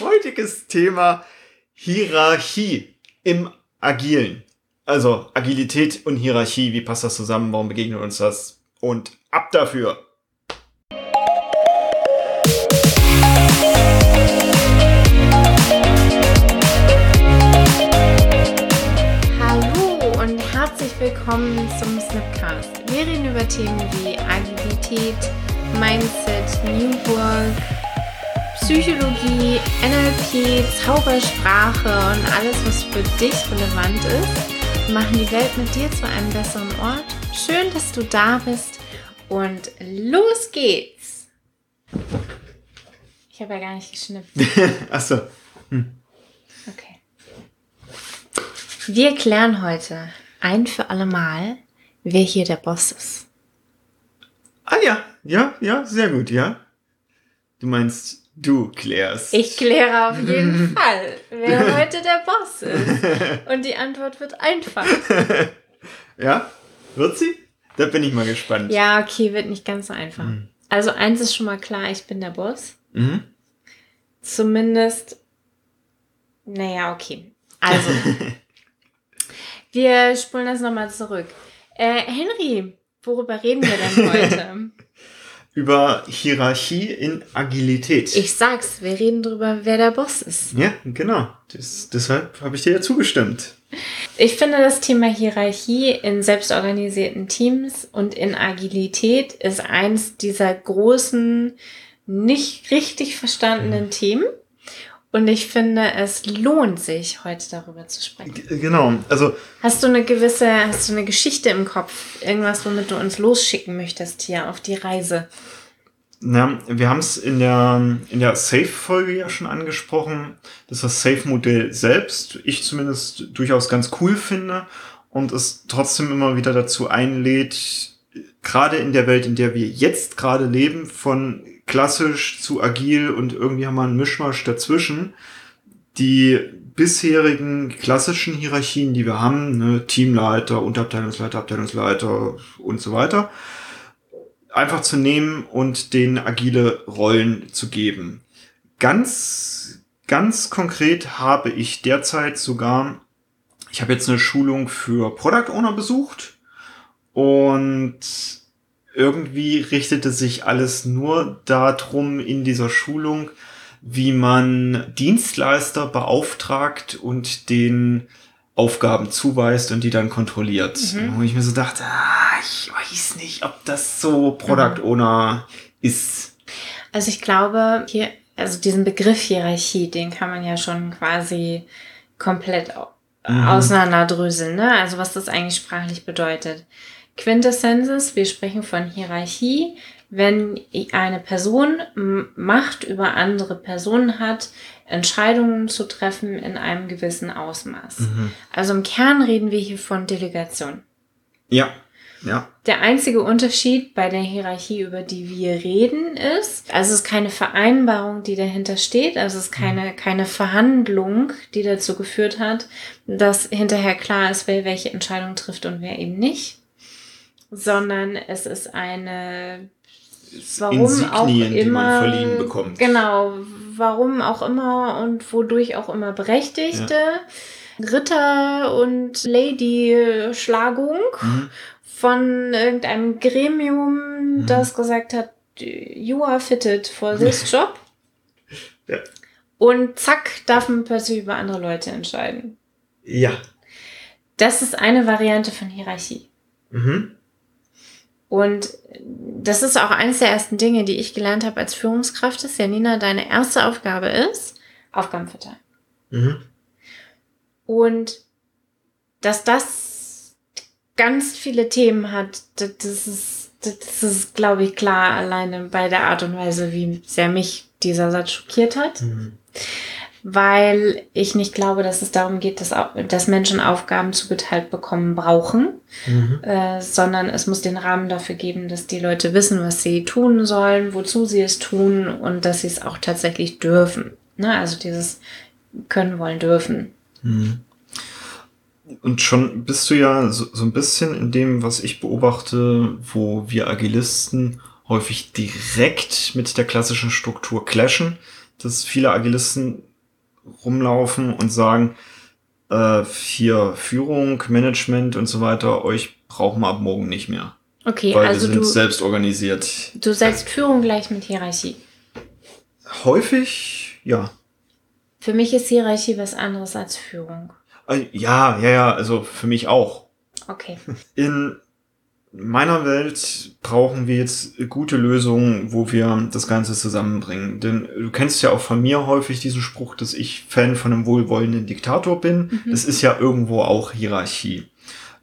heutiges Thema Hierarchie im Agilen. Also Agilität und Hierarchie, wie passt das zusammen? Warum begegnet uns das? Und ab dafür! Hallo und herzlich willkommen zum Snipcast. Wir reden über Themen wie Agilität, Mindset, New Work, Psychologie, NLP, Zaubersprache und alles, was für dich relevant ist. Wir machen die Welt mit dir zu einem besseren Ort. Schön, dass du da bist und los geht's. Ich habe ja gar nicht geschnippt. Achso. Okay. Wir klären heute ein für alle Mal, wer hier der Boss ist. Ah ja, ja, ja, sehr gut, ja. Du meinst, du klärst. Ich kläre auf jeden Fall, wer heute der Boss ist. Und die Antwort wird einfach. Ja? Wird sie? Da bin ich mal gespannt. Ja, okay, wird nicht ganz so einfach. Also eins ist schon mal klar, ich bin der Boss. Mhm. Zumindest, naja, okay. Also, wir spulen das nochmal zurück. Äh, Henry, worüber reden wir denn heute? Über Hierarchie in Agilität. Ich sag's, wir reden drüber, wer der Boss ist. ja, genau. Das, deshalb habe ich dir ja zugestimmt. Ich finde, das Thema Hierarchie in selbstorganisierten Teams und in Agilität ist eins dieser großen, nicht richtig verstandenen Themen. Und ich finde, es lohnt sich, heute darüber zu sprechen. G- Genau. Also, Hast du eine gewisse, hast du eine Geschichte im Kopf? Irgendwas, womit du uns losschicken möchtest hier auf die Reise? na, wir haben es in der, in der Safe-Folge ja schon angesprochen, dass das Safe-Modell selbst ich zumindest durchaus ganz cool finde und es trotzdem immer wieder dazu einlädt, gerade in der Welt, in der wir jetzt gerade leben, von klassisch zu agil und irgendwie haben wir einen Mischmasch dazwischen, die bisherigen klassischen Hierarchien, die wir haben, ne, Teamleiter, Unterabteilungsleiter, Abteilungsleiter und so weiter, einfach zu nehmen und denen agile Rollen zu geben. Ganz, ganz konkret habe ich derzeit sogar, ich habe jetzt eine Schulung für Product Owner besucht und irgendwie richtete sich alles nur darum in dieser Schulung, wie man Dienstleister beauftragt und den Aufgaben zuweist und die dann kontrolliert. Mhm. Wo ich mir so dachte, ah, ich weiß nicht, ob das so Product Owner ist. Also ich glaube, hier, also diesen Begriff Hierarchie, den kann man ja schon quasi komplett Mhm. auseinanderdröseln, ne? Also was das eigentlich sprachlich bedeutet. Quintessenz, wir sprechen von Hierarchie, wenn eine Person Macht über andere Personen hat, Entscheidungen zu treffen in einem gewissen Ausmaß. Mhm. Also im Kern reden wir hier von Delegation. Ja, ja. Der einzige Unterschied bei der Hierarchie, über die wir reden, ist, also es ist keine Vereinbarung, die dahinter steht, also es ist keine, keine Verhandlung, die dazu geführt hat, dass hinterher klar ist, wer welche Entscheidung trifft und wer eben nicht, sondern es ist eine, warum auch Insignien, die man immer, verliehen bekommt. genau, warum auch immer und wodurch auch immer Berechtigte, Ritter und Lady-Schlagung Mhm. von irgendeinem Gremium, Mhm. das gesagt hat, you are fitted for this job. Ja. Und zack, darf man plötzlich über andere Leute entscheiden. Ja. Das ist eine Variante von Hierarchie. Mhm. Und das ist auch eines der ersten Dinge, die ich gelernt habe als Führungskraft, ist, Janina, deine erste Aufgabe ist, Aufgaben verteilen. Mhm. Und dass das ganz viele Themen hat, das das ist, das ist, glaube ich, klar alleine bei der Art und Weise, wie sehr mich dieser Satz schockiert hat. Mhm. Weil ich nicht glaube, dass es darum geht, dass, dass Menschen Aufgaben zugeteilt bekommen brauchen, Mhm. äh, sondern es muss den Rahmen dafür geben, dass die Leute wissen, was sie tun sollen, wozu sie es tun und dass sie es auch tatsächlich dürfen. Ne? Also dieses können, wollen, dürfen. Mhm. Und schon bist du ja so, so ein bisschen in dem, was ich beobachte, wo wir Agilisten häufig direkt mit der klassischen Struktur clashen, dass viele Agilisten rumlaufen und sagen, äh, hier Führung, Management und so weiter, euch brauchen wir ab morgen nicht mehr. Okay, weil also wir sind du, selbst organisiert. du setzt Führung gleich mit Hierarchie. Häufig, ja. Für mich ist Hierarchie was anderes als Führung. Äh, Ja, ja, ja, also für mich auch. Okay. In meiner Welt brauchen wir jetzt gute Lösungen, wo wir das Ganze zusammenbringen. Denn du kennst ja auch von mir häufig diesen Spruch, dass ich Fan von einem wohlwollenden Diktator bin. Das ist ja irgendwo auch Hierarchie.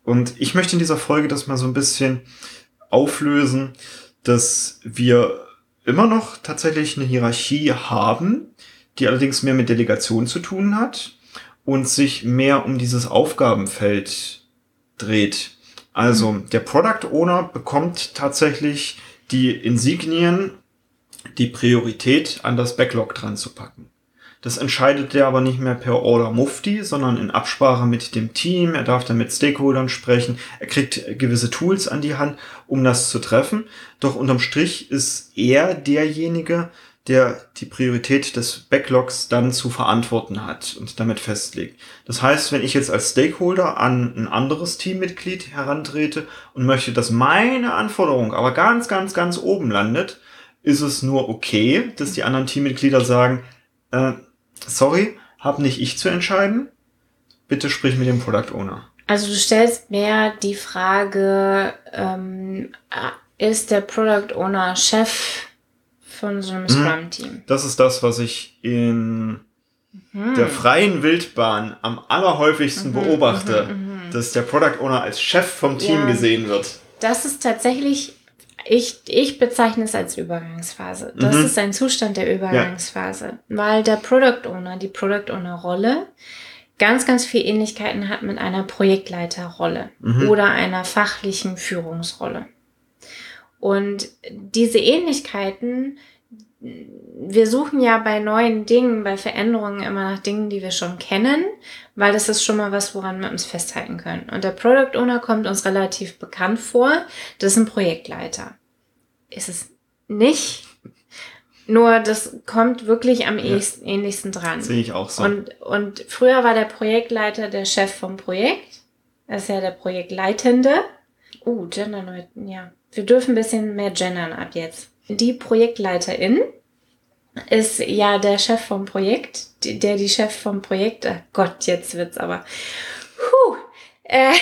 Und ich möchte in dieser Folge das mal so ein bisschen auflösen, dass wir immer noch tatsächlich eine Hierarchie haben, die allerdings mehr mit Delegation zu tun hat und sich mehr um dieses Aufgabenfeld dreht. Also der Product Owner bekommt tatsächlich die Insignien, die Priorität an das Backlog dran zu packen. Das entscheidet er aber nicht mehr per Order Mufti, sondern in Absprache mit dem Team. Er darf dann mit Stakeholdern sprechen. Er kriegt gewisse Tools an die Hand, um das zu treffen. Doch unterm Strich ist er derjenige, der die Priorität des Backlogs dann zu verantworten hat und damit festlegt. Das heißt, wenn ich jetzt als Stakeholder an ein anderes Teammitglied herantrete und möchte, dass meine Anforderung aber ganz, ganz, ganz oben landet, ist es nur okay, dass die anderen Teammitglieder sagen, äh, sorry, hab nicht ich zu entscheiden. Bitte sprich mit dem Product Owner. Also du stellst mehr die Frage, ähm, ist der Product Owner Chef von so einem Scrum-Team? Das ist das, was ich in Hm. der freien Wildbahn am allerhäufigsten beobachte, dass der Product Owner als Chef vom Team Ja. gesehen wird. Das ist tatsächlich, ich, ich bezeichne es als Übergangsphase. Das Mhm. ist ein Zustand der Übergangsphase, weil der Product Owner, die Product Owner Rolle, ganz, ganz viel Ähnlichkeiten hat mit einer Projektleiterrolle Mhm. oder einer fachlichen Führungsrolle. Und diese Ähnlichkeiten, wir suchen ja bei neuen Dingen, bei Veränderungen immer nach Dingen, die wir schon kennen, weil das ist schon mal was, woran wir uns festhalten können. Und der Product Owner kommt uns relativ bekannt vor. Das ist ein Projektleiter. Ist es nicht. Nur das kommt wirklich am ähnlichsten, ähnlichsten dran. Sehe ich auch so. Und, und früher war der Projektleiter der Chef vom Projekt. Das ist ja der Projektleitende. Uh, Gender, ja. Wir dürfen ein bisschen mehr gendern ab jetzt. Die Projektleiterin ist ja der Chef vom Projekt, der die Chef vom Projekt, ach Gott, jetzt wird's aber. Puh, äh,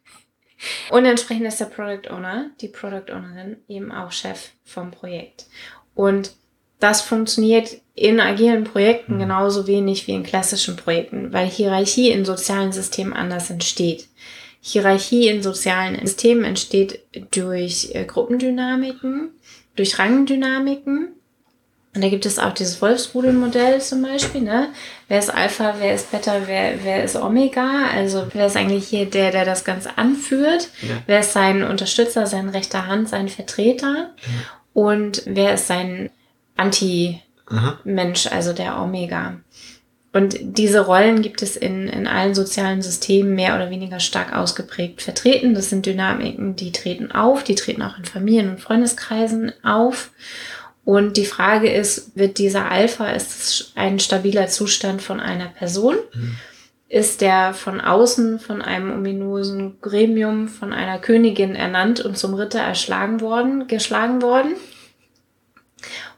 und entsprechend ist der Product Owner, die Product Ownerin, eben auch Chef vom Projekt. Und das funktioniert in agilen Projekten genauso wenig wie in klassischen Projekten, weil Hierarchie in sozialen Systemen anders entsteht. Hierarchie in sozialen Systemen entsteht durch äh, Gruppendynamiken, durch Rangdynamiken. Und da gibt es auch dieses Wolfsrudelmodell zum Beispiel, ne? Wer ist Alpha, wer ist Beta, wer, wer ist Omega? Also wer ist eigentlich hier der, der das Ganze anführt? Ja. Wer ist sein Unterstützer, sein rechter Hand, sein Vertreter? Und wer ist sein Anti-Mensch, also der Omega? Und diese Rollen gibt es in, in allen sozialen Systemen mehr oder weniger stark ausgeprägt vertreten. Das sind Dynamiken, die treten auf, die treten auch in Familien- und Freundeskreisen auf. Und die Frage ist, wird dieser Alpha, ist es ein stabiler Zustand von einer Person? Ist der von außen, von einem ominösen Gremium, von einer Königin ernannt und zum Ritter erschlagen worden, geschlagen worden?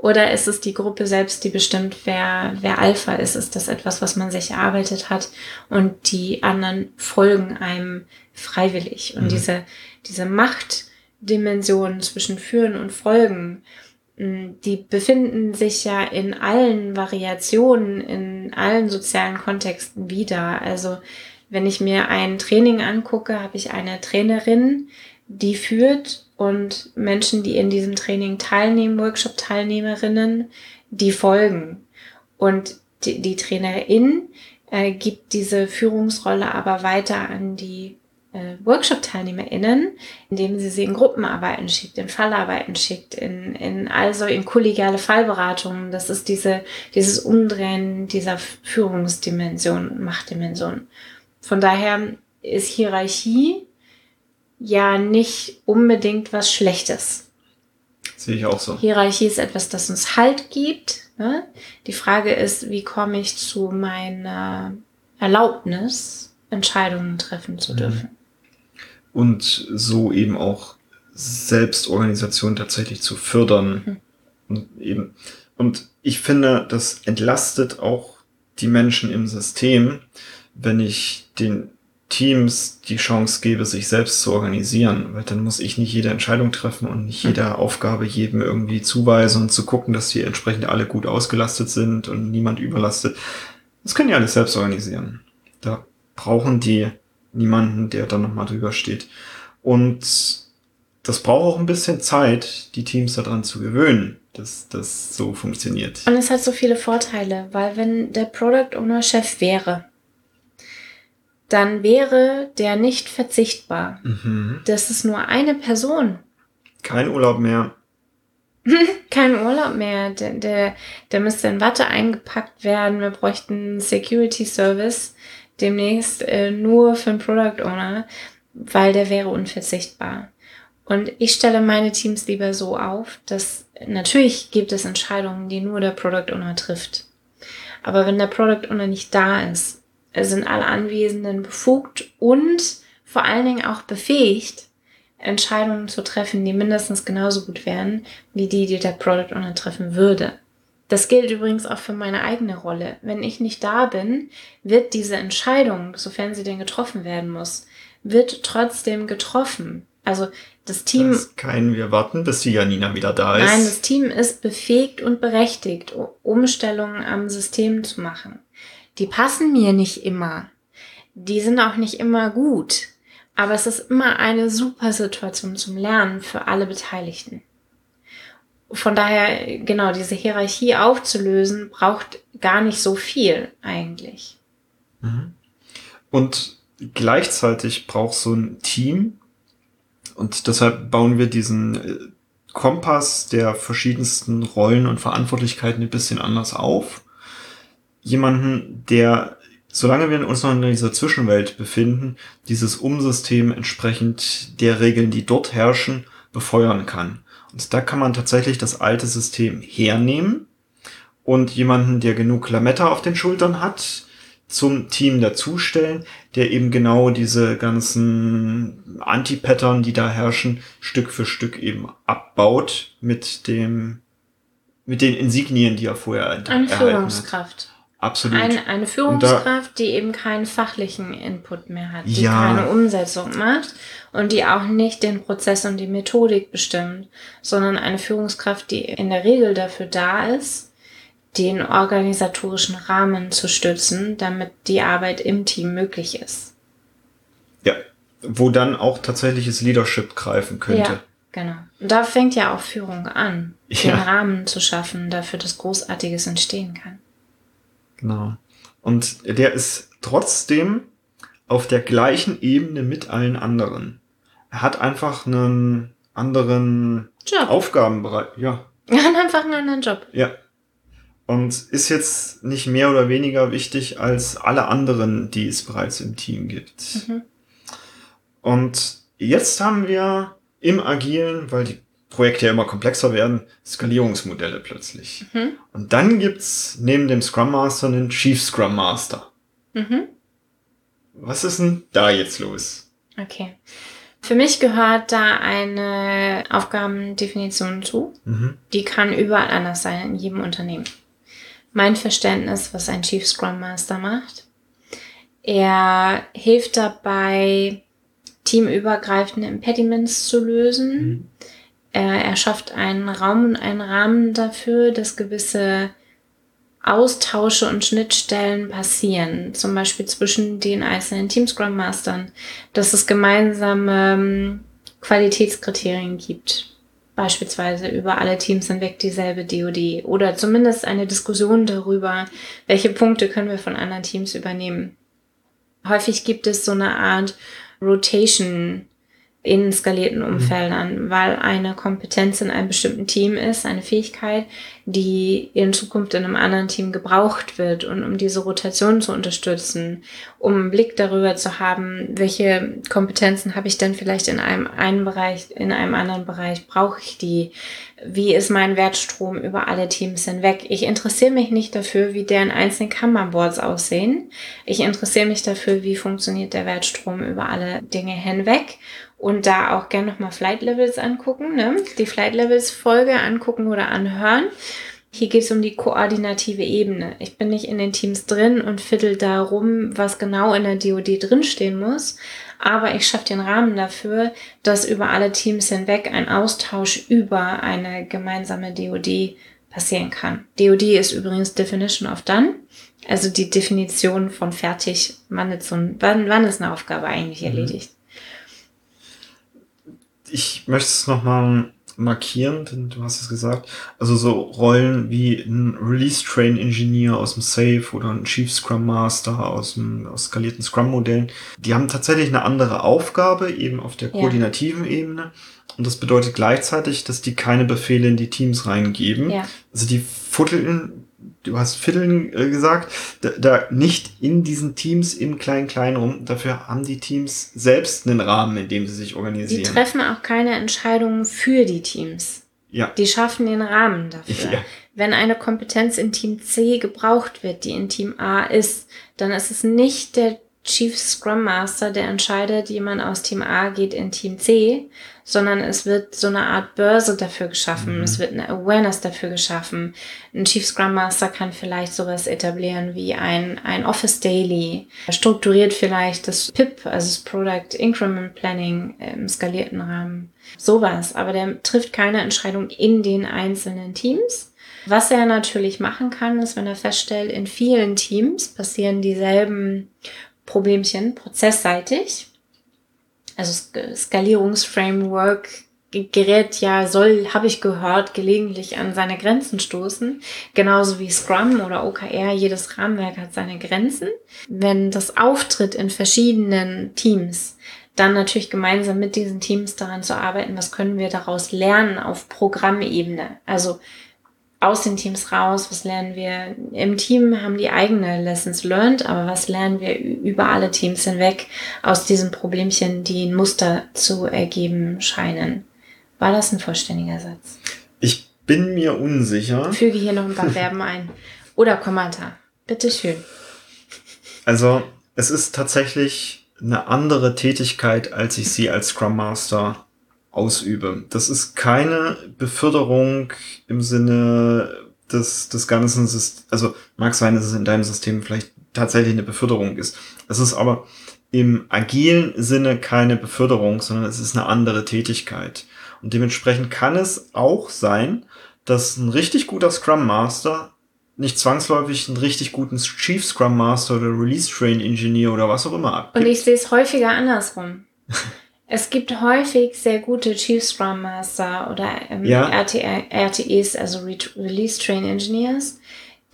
Oder ist es die Gruppe selbst, die bestimmt, wer, wer Alpha ist? Ist das etwas, was man sich erarbeitet hat und die anderen folgen einem freiwillig? Und diese, diese Machtdimension zwischen Führen und Folgen, mh, die befinden sich ja in allen Variationen, in allen sozialen Kontexten wieder. Also wenn ich mir ein Training angucke, habe ich eine Trainerin, die führt und Menschen, die in diesem Training teilnehmen, Workshop-Teilnehmerinnen, die folgen. Und die, die Trainerin äh, gibt diese Führungsrolle aber weiter an die äh, Workshop-TeilnehmerInnen, indem sie sie in Gruppenarbeiten schickt, in Fallarbeiten schickt, in, in also in kollegiale Fallberatungen. Das ist diese, dieses Umdrehen dieser Führungsdimension Machtdimension. Von daher ist Hierarchie ja nicht unbedingt was Schlechtes. Sehe ich auch so. Hierarchie ist etwas, das uns Halt gibt, Ne? Die Frage ist, wie komme ich zu meiner Erlaubnis, Entscheidungen treffen zu dürfen. Und so eben auch Selbstorganisation tatsächlich zu fördern. Mhm. Und eben, und ich finde, das entlastet auch die Menschen im System, wenn ich den Teams die Chance gebe, sich selbst zu organisieren, weil dann muss ich nicht jede Entscheidung treffen und nicht jede Aufgabe jedem irgendwie zuweisen und zu gucken, dass die entsprechend alle gut ausgelastet sind und niemand überlastet. Das können die alles selbst organisieren. Da brauchen die niemanden, der da nochmal drüber steht. Und das braucht auch ein bisschen Zeit, die Teams daran zu gewöhnen, dass das so funktioniert. Und es hat so viele Vorteile, weil wenn der Product Owner Chef wäre, dann wäre der nicht verzichtbar. Mhm. Das ist nur eine Person. Kein Urlaub mehr. Kein Urlaub mehr. Der, der, der müsste in Watte eingepackt werden. Wir bräuchten einen Security Service demnächst äh, nur für einen Product Owner, weil der wäre unverzichtbar. Und ich stelle meine Teams lieber so auf, dass natürlich gibt es Entscheidungen, die nur der Product Owner trifft. Aber wenn der Product Owner nicht da ist, sind alle Anwesenden befugt und vor allen Dingen auch befähigt, Entscheidungen zu treffen, die mindestens genauso gut wären, wie die, die der Product Owner treffen würde. Das gilt übrigens auch für meine eigene Rolle. Wenn ich nicht da bin, wird diese Entscheidung, sofern sie denn getroffen werden muss, wird trotzdem getroffen. Also das Team. Das kein, wir warten, bis die Janina wieder da ist. Nein, das Team ist befähigt und berechtigt, Umstellungen am System zu machen die passen mir nicht immer. Die sind auch nicht immer gut. Aber es ist immer eine super Situation zum Lernen für alle Beteiligten. Von daher, genau, diese Hierarchie aufzulösen, braucht gar nicht so viel eigentlich. Mhm. Und gleichzeitig braucht so ein Team, und deshalb bauen wir diesen äh, Kompass der verschiedensten Rollen und Verantwortlichkeiten ein bisschen anders auf jemanden, der, solange wir uns noch in dieser Zwischenwelt befinden, dieses Umsystem entsprechend der Regeln, die dort herrschen, befeuern kann. Und da kann man tatsächlich das alte System hernehmen und jemanden, der genug Lametta auf den Schultern hat, zum Team dazustellen, der eben genau diese ganzen Anti-Pattern, die da herrschen, Stück für Stück eben abbaut mit dem, mit den Insignien, die er vorher Eine Führungskraft. Absolut. Ein, eine Führungskraft, da, die eben keinen fachlichen Input mehr hat, die ja. keine Umsetzung macht und die auch nicht den Prozess und die Methodik bestimmt, sondern eine Führungskraft, die in der Regel dafür da ist, den organisatorischen Rahmen zu stützen, damit die Arbeit im Team möglich ist. Ja, wo dann auch tatsächliches Leadership greifen könnte. Ja, genau. Und da fängt ja auch Führung an, ja. den Rahmen zu schaffen, dafür dass Großartiges entstehen kann. Genau. Und der ist trotzdem auf der gleichen Ebene mit allen anderen. Er hat einfach einen anderen Job. Aufgabenbereich. Ja. Er hat einfach einen anderen Job. Ja. Und ist jetzt nicht mehr oder weniger wichtig als alle anderen, die es bereits im Team gibt. Mhm. Und jetzt haben wir im Agilen, weil die Projekte ja immer komplexer werden, Skalierungsmodelle plötzlich. Mhm. Und dann gibt's neben dem Scrum Master einen Chief Scrum Master. Mhm. Was ist denn da jetzt los? Okay. Für mich gehört da eine Aufgabendefinition zu. Mhm. Die kann überall anders sein, in jedem Unternehmen. Mein Verständnis, was ein Chief Scrum Master macht. Er hilft dabei, teamübergreifende Impediments zu lösen. Mhm er, er schafft einen Raum und einen Rahmen dafür, dass gewisse Austausche und Schnittstellen passieren, zum Beispiel zwischen den einzelnen Team Scrum Mastern, dass es gemeinsame ähm, Qualitätskriterien gibt, beispielsweise über alle Teams hinweg dieselbe DoD oder zumindest eine Diskussion darüber, welche Punkte können wir von anderen Teams übernehmen. Häufig gibt es so eine Art Rotation in skalierten Umfeldern, mhm. weil eine Kompetenz in einem bestimmten Team ist, eine Fähigkeit, die in Zukunft in einem anderen Team gebraucht wird und um diese Rotation zu unterstützen, um einen Blick darüber zu haben, welche Kompetenzen habe ich denn vielleicht in einem einen Bereich, in einem anderen Bereich brauche ich die, wie ist mein Wertstrom über alle Teams hinweg. Ich interessiere mich nicht dafür, wie deren einzelnen Kanban-Boards aussehen. Ich interessiere mich dafür, wie funktioniert der Wertstrom über alle Dinge hinweg und da auch gerne nochmal Flight Levels angucken, ne? die Flight Levels Folge angucken oder anhören. Hier geht es um die koordinative Ebene. Ich bin nicht in den Teams drin und fiddle darum, was genau in der DoD drinstehen muss, aber ich schaffe den Rahmen dafür, dass über alle Teams hinweg ein Austausch über eine gemeinsame DoD passieren kann. DoD ist übrigens Definition of Done, also die Definition von fertig, wann ist, so ein, wann, wann ist eine Aufgabe eigentlich erledigt ich möchte es nochmal markieren, denn du hast es gesagt. Also so Rollen wie ein Release Train Engineer aus dem Safe oder ein Chief Scrum Master aus dem aus skalierten Scrum Modellen, die haben tatsächlich eine andere Aufgabe eben auf der koordinativen ja. Ebene. Und das bedeutet gleichzeitig, dass die keine Befehle in die Teams reingeben. Ja. Also die futteln du hast Vierteln äh, gesagt, da, da nicht in diesen Teams im Klein-Klein rum. Dafür haben die Teams selbst einen Rahmen, in dem sie sich organisieren. Die treffen auch keine Entscheidungen für die Teams. Ja. Die schaffen den Rahmen dafür. Ja. Wenn eine Kompetenz in Team C gebraucht wird, die in Team A ist, dann ist es nicht der Chief Scrum Master, der entscheidet, jemand aus Team A geht in Team C, sondern es wird so eine Art Börse dafür geschaffen, mhm. es wird eine Awareness dafür geschaffen. Ein Chief Scrum Master kann vielleicht sowas etablieren wie ein, ein Office Daily, strukturiert vielleicht das PIP, also das Product Increment Planning im skalierten Rahmen. Sowas, aber der trifft keine Entscheidung in den einzelnen Teams. Was er natürlich machen kann, ist, wenn er feststellt, in vielen Teams passieren dieselben Problemchen prozessseitig. Also Skalierungsframework gerät ja, soll, habe ich gehört, gelegentlich an seine Grenzen stoßen. Genauso wie Scrum oder OKR, jedes Rahmenwerk hat seine Grenzen. Wenn das auftritt in verschiedenen Teams, dann natürlich gemeinsam mit diesen Teams daran zu arbeiten, was können wir daraus lernen auf Programmebene. Also aus den Teams raus, was lernen wir im Team, haben die eigene Lessons learned, aber was lernen wir über alle Teams hinweg aus diesen Problemchen, die ein Muster zu ergeben scheinen. War das ein vollständiger Satz? Ich bin mir unsicher. Füge hier noch ein paar Verben ein. Oder Kommentar. Bitteschön. Also, es ist tatsächlich eine andere Tätigkeit, als ich sie als Scrum Master ausübe. Das ist keine Beförderung im Sinne des, des ganzen Systems. Also mag sein, dass es in deinem System vielleicht tatsächlich eine Beförderung ist. Es ist aber im agilen Sinne keine Beförderung, sondern es ist eine andere Tätigkeit. Und dementsprechend kann es auch sein, dass ein richtig guter Scrum Master nicht zwangsläufig einen richtig guten Chief Scrum Master oder Release Train Engineer oder was auch immer abgibt. Und ich sehe es häufiger andersrum. Es gibt häufig sehr gute Chief Scrum Master oder ähm, ja. RTEs, also Re Release Train Engineers,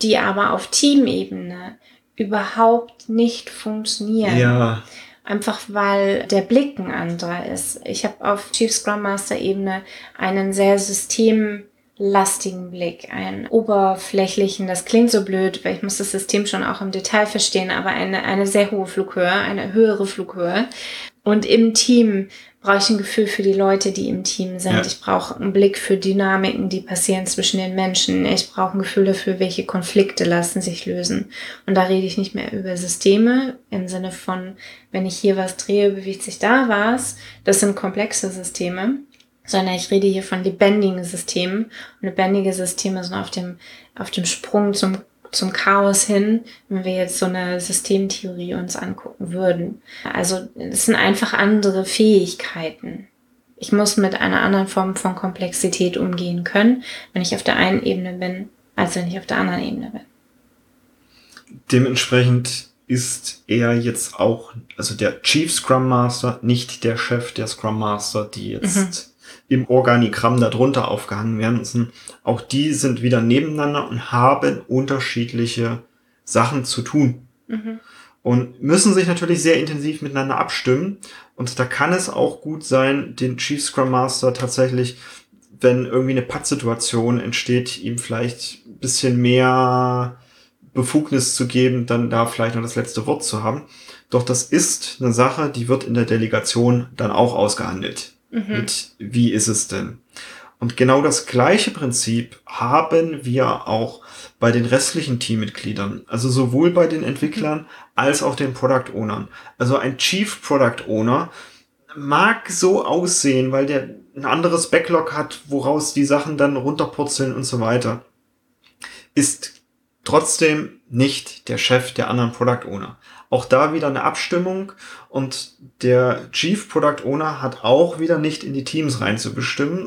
die aber auf Teamebene überhaupt nicht funktionieren. Ja. Einfach weil der Blick ein anderer ist. Ich habe auf Chief Scrum Master Ebene einen sehr systemlastigen Blick, einen oberflächlichen, das klingt so blöd, weil ich muss das System schon auch im Detail verstehen, aber eine, eine sehr hohe Flughöhe, eine höhere Flughöhe. Und im Team brauche ich ein Gefühl für die Leute, die im Team sind. Ja. Ich brauche einen Blick für Dynamiken, die passieren zwischen den Menschen. Ich brauche ein Gefühl dafür, welche Konflikte lassen sich lösen. Und da rede ich nicht mehr über Systeme im Sinne von, wenn ich hier was drehe, bewegt sich da was. Das sind komplexe Systeme. Sondern ich rede hier von lebendigen Systemen. Und lebendige Systeme sind auf dem, auf dem Sprung zum zum Chaos hin, wenn wir jetzt so eine Systemtheorie uns angucken würden. Also es sind einfach andere Fähigkeiten. Ich muss mit einer anderen Form von Komplexität umgehen können, wenn ich auf der einen Ebene bin, als wenn ich auf der anderen Ebene bin. Dementsprechend ist er jetzt auch, also der Chief Scrum Master, nicht der Chef der Scrum Master, die jetzt mhm im Organigramm darunter aufgehangen werden. Sind, auch die sind wieder nebeneinander und haben unterschiedliche Sachen zu tun. Mhm. Und müssen sich natürlich sehr intensiv miteinander abstimmen, Und da kann es auch gut sein, den Chief Scrum Master tatsächlich, wenn irgendwie eine Pattsituation entsteht, ihm vielleicht ein bisschen mehr Befugnis zu geben, dann da vielleicht noch das letzte Wort zu haben. Doch das ist eine Sache, die wird in der Delegation dann auch ausgehandelt. Mhm. Mit wie ist es denn? Und genau das gleiche Prinzip haben wir auch bei den restlichen Teammitgliedern. Also sowohl bei den Entwicklern als auch den Product Ownern. Also ein Chief Product Owner mag so aussehen, weil der ein anderes Backlog hat, woraus die Sachen dann runterpurzeln und so weiter. Ist trotzdem nicht der Chef der anderen Product Owner. Auch da wieder eine Abstimmung und der Chief Product Owner hat auch wieder nicht in die Teams rein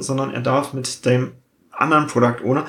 sondern er darf mit dem anderen Product Owner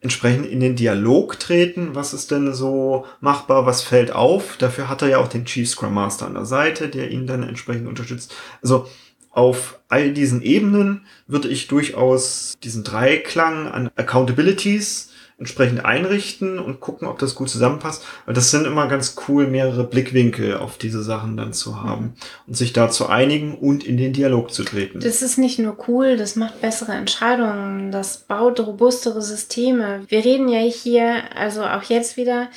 entsprechend in den Dialog treten. Was ist denn so machbar? Was fällt auf? Dafür hat er ja auch den Chief Scrum Master an der Seite, der ihn dann entsprechend unterstützt. Also auf all diesen Ebenen würde ich durchaus diesen Dreiklang an Accountabilities entsprechend einrichten und gucken, ob das gut zusammenpasst. Weil das sind immer ganz cool, mehrere Blickwinkel auf diese Sachen dann zu haben und sich da zu einigen und in den Dialog zu treten. Das ist nicht nur cool, das macht bessere Entscheidungen, das baut robustere Systeme. Wir reden ja hier, also auch jetzt wieder,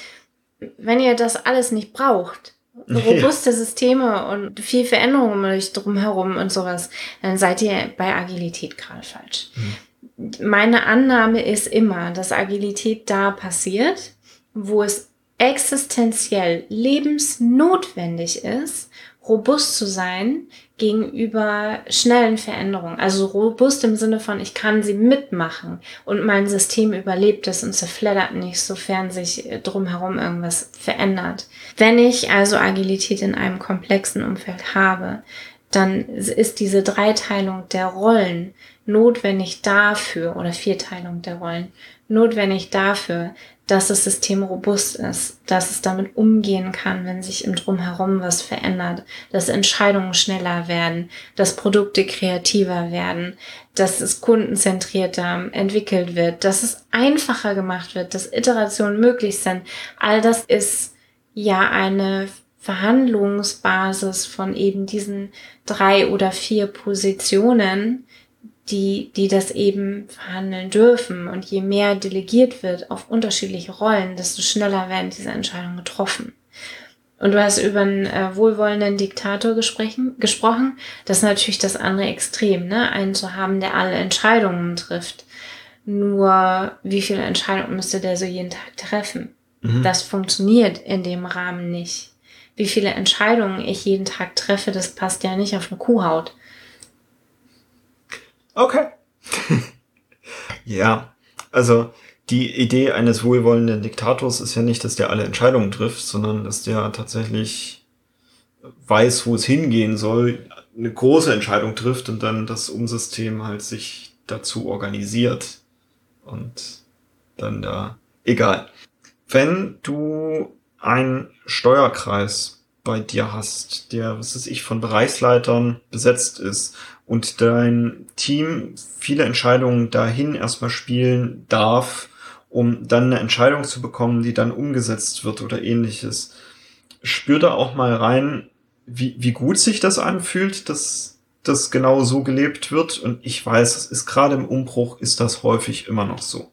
wenn ihr das alles nicht braucht, robuste. Systeme und viel Veränderung um euch drumherum und sowas, dann seid ihr bei Agilität gerade falsch. Mhm meine Annahme ist immer, dass Agilität da passiert, wo es existenziell lebensnotwendig ist, robust zu sein gegenüber schnellen Veränderungen. Also robust im Sinne von, ich kann sie mitmachen und mein System überlebt es und zerfleddert nicht, sofern sich drumherum irgendwas verändert. Wenn ich also Agilität in einem komplexen Umfeld habe, dann ist diese Dreiteilung der Rollen notwendig dafür, oder Vierteilung der Rollen, notwendig dafür, dass das System robust ist, dass es damit umgehen kann, wenn sich im Drumherum was verändert, dass Entscheidungen schneller werden, dass Produkte kreativer werden, dass es kundenzentrierter entwickelt wird, dass es einfacher gemacht wird, dass Iterationen möglich sind. All das ist ja eine Verhandlungsbasis von eben diesen drei oder vier Positionen, die, die das eben verhandeln dürfen. Und je mehr delegiert wird auf unterschiedliche Rollen, desto schneller werden diese Entscheidungen getroffen. Und du hast über einen äh, wohlwollenden Diktator gesprochen. Das ist natürlich das andere Extrem, ne? Einen zu haben, der alle Entscheidungen trifft. Nur wie viele Entscheidungen müsste der so jeden Tag treffen? Mhm. Das funktioniert in dem Rahmen nicht wie viele Entscheidungen ich jeden Tag treffe, das passt ja nicht auf eine Kuhhaut. Okay. ja, also die Idee eines wohlwollenden Diktators ist ja nicht, dass der alle Entscheidungen trifft, sondern dass der tatsächlich weiß, wo es hingehen soll, eine große Entscheidung trifft und dann das Umsystem halt sich dazu organisiert. Und dann da, egal. Wenn du einen Steuerkreis bei dir hast, der, was weiß ich, von Bereichsleitern besetzt ist und dein Team viele Entscheidungen dahin erstmal spielen darf, um dann eine Entscheidung zu bekommen, die dann umgesetzt wird oder ähnliches. Spür da auch mal rein, wie, wie gut sich das anfühlt, dass das genau so gelebt wird. Und ich weiß, es ist gerade im Umbruch, ist das häufig immer noch so.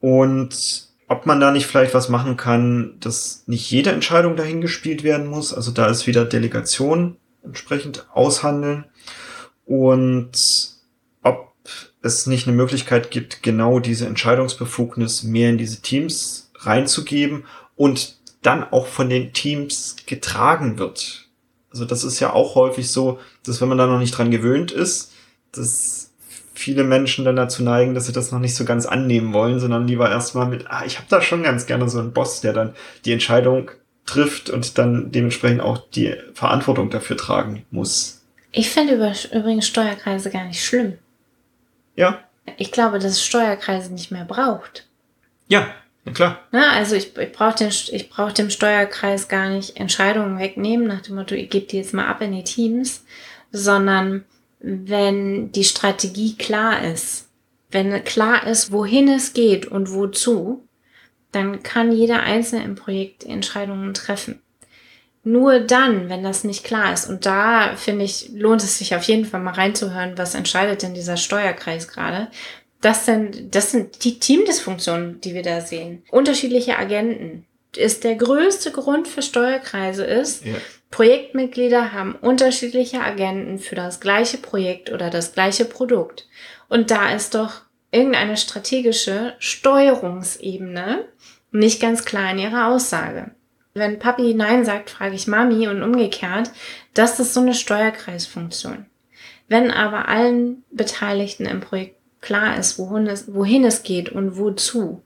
Und ob man da nicht vielleicht was machen kann, dass nicht jede Entscheidung dahin gespielt werden muss. Also da ist wieder Delegation entsprechend aushandeln. Und ob es nicht eine Möglichkeit gibt, genau diese Entscheidungsbefugnis mehr in diese Teams reinzugeben und dann auch von den Teams getragen wird. Also das ist ja auch häufig so, dass wenn man da noch nicht dran gewöhnt ist, dass viele Menschen dann dazu neigen, dass sie das noch nicht so ganz annehmen wollen, sondern lieber erstmal mit, ah, ich habe da schon ganz gerne so einen Boss, der dann die Entscheidung trifft und dann dementsprechend auch die Verantwortung dafür tragen muss. Ich finde übrigens Steuerkreise gar nicht schlimm. Ja. Ich glaube, dass es Steuerkreise nicht mehr braucht. Ja, na klar. Na, also ich, ich brauche den, ich brauch dem Steuerkreis gar nicht Entscheidungen wegnehmen, nach dem Motto, ich gebe die jetzt mal ab in die Teams, sondern wenn die Strategie klar ist, wenn klar ist, wohin es geht und wozu, dann kann jeder Einzelne im Projekt Entscheidungen treffen. nur dann, wenn das nicht klar ist. Und da finde ich, lohnt es sich auf jeden Fall mal reinzuhören, was entscheidet denn dieser Steuerkreis gerade. Das sind, das sind die Teamdysfunktionen, die wir da sehen. Unterschiedliche Agenten. Ist der größte Grund für Steuerkreise ist, ja. Projektmitglieder haben unterschiedliche Agenten für das gleiche Projekt oder das gleiche Produkt. Und da ist doch irgendeine strategische Steuerungsebene nicht ganz klar in ihrer Aussage. Wenn Papi Nein sagt, frage ich Mami und umgekehrt. Das ist so eine Steuerkreisfunktion. Wenn aber allen Beteiligten im Projekt klar ist, wohin es, wohin es geht und wozu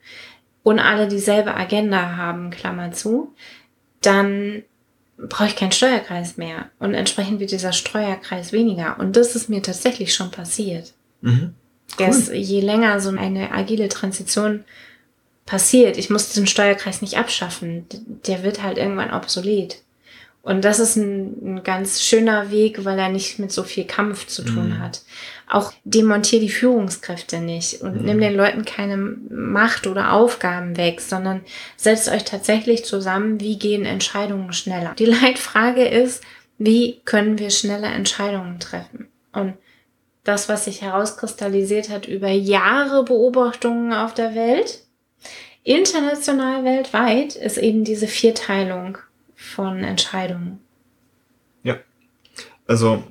und alle dieselbe Agenda haben, Klammer zu, dann brauche ich keinen Steuerkreis mehr und entsprechend wird dieser Steuerkreis weniger. Und das ist mir tatsächlich schon passiert. Mhm. Cool. Dass je länger so eine agile Transition passiert. Ich muss diesen Steuerkreis nicht abschaffen. Der wird halt irgendwann obsolet. Und das ist ein, ein ganz schöner Weg, weil er nicht mit so viel Kampf zu tun mhm. hat. Auch demontier die Führungskräfte nicht und mhm. nimm den Leuten keine Macht oder Aufgaben weg, sondern setzt euch tatsächlich zusammen, wie gehen Entscheidungen schneller. Die Leitfrage ist, wie können wir schneller Entscheidungen treffen? Und das, was sich herauskristallisiert hat über Jahre Beobachtungen auf der Welt, international weltweit ist eben diese Vierteilung von Entscheidungen. Ja. Also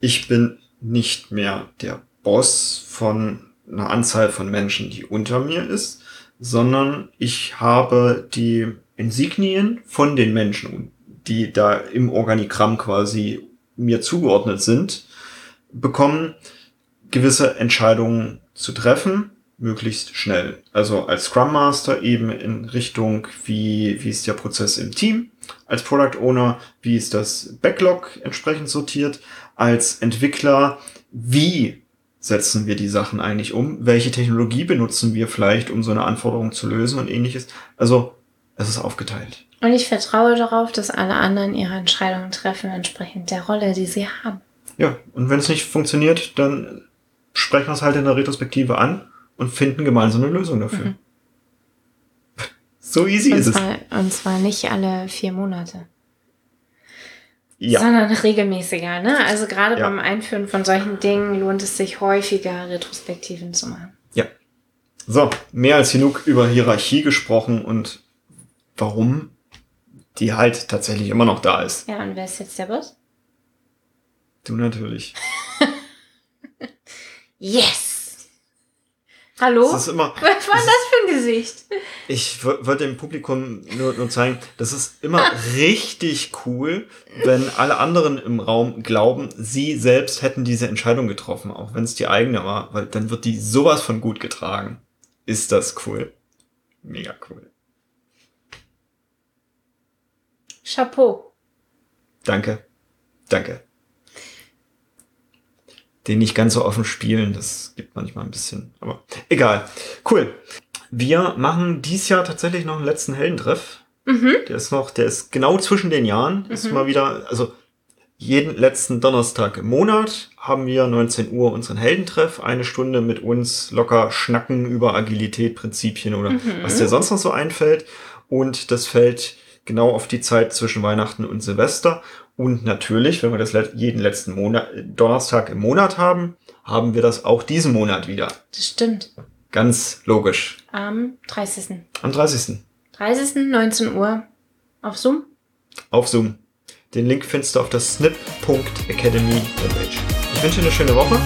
ich bin nicht mehr der Boss von einer Anzahl von Menschen, die unter mir ist, sondern ich habe die Insignien von den Menschen, die da im Organigramm quasi mir zugeordnet sind, bekommen, gewisse Entscheidungen zu treffen möglichst schnell. Also als Scrum Master eben in Richtung, wie, wie ist der Prozess im Team, als Product Owner, wie ist das Backlog entsprechend sortiert, als Entwickler, wie setzen wir die Sachen eigentlich um, welche Technologie benutzen wir vielleicht, um so eine Anforderung zu lösen und ähnliches. Also es ist aufgeteilt. Und ich vertraue darauf, dass alle anderen ihre Entscheidungen treffen, entsprechend der Rolle, die sie haben. Ja, und wenn es nicht funktioniert, dann sprechen wir es halt in der Retrospektive an und finden gemeinsam eine Lösung dafür. Mhm. So easy und ist zwar, es. Und zwar nicht alle vier Monate. Ja. Sondern regelmäßiger, ne? Also gerade ja. beim Einführen von solchen Dingen lohnt es sich häufiger, Retrospektiven zu machen. Ja. So, mehr als genug über Hierarchie gesprochen und warum die halt tatsächlich immer noch da ist. Ja, und wer ist jetzt der Boss? Du natürlich. yes! Hallo? Das ist immer, Was war das, das für ein Gesicht? Ich wollte dem Publikum nur, nur zeigen, das ist immer richtig cool, wenn alle anderen im Raum glauben, sie selbst hätten diese Entscheidung getroffen, auch wenn es die eigene war, weil dann wird die sowas von gut getragen. Ist das cool? Mega cool. Chapeau. Danke. Danke den nicht ganz so offen spielen. Das gibt manchmal ein bisschen, aber egal. Cool. Wir machen dies Jahr tatsächlich noch einen letzten Heldentreff. Mhm. Der ist noch, der ist genau zwischen den Jahren. Mhm. Ist mal wieder, also jeden letzten Donnerstag im Monat haben wir 19 Uhr unseren Heldentreff. Eine Stunde mit uns locker schnacken über Agilität, Prinzipien oder mhm. was dir sonst noch so einfällt. Und das fällt genau auf die Zeit zwischen Weihnachten und Silvester. Und natürlich, wenn wir das jeden letzten Monat, Donnerstag im Monat haben, haben wir das auch diesen Monat wieder. Das stimmt. Ganz logisch. Am 30. Am 30. 30. 19 Uhr. Auf Zoom? Auf Zoom. Den Link findest du auf der snip.academy Homepage. Ich wünsche dir eine schöne Woche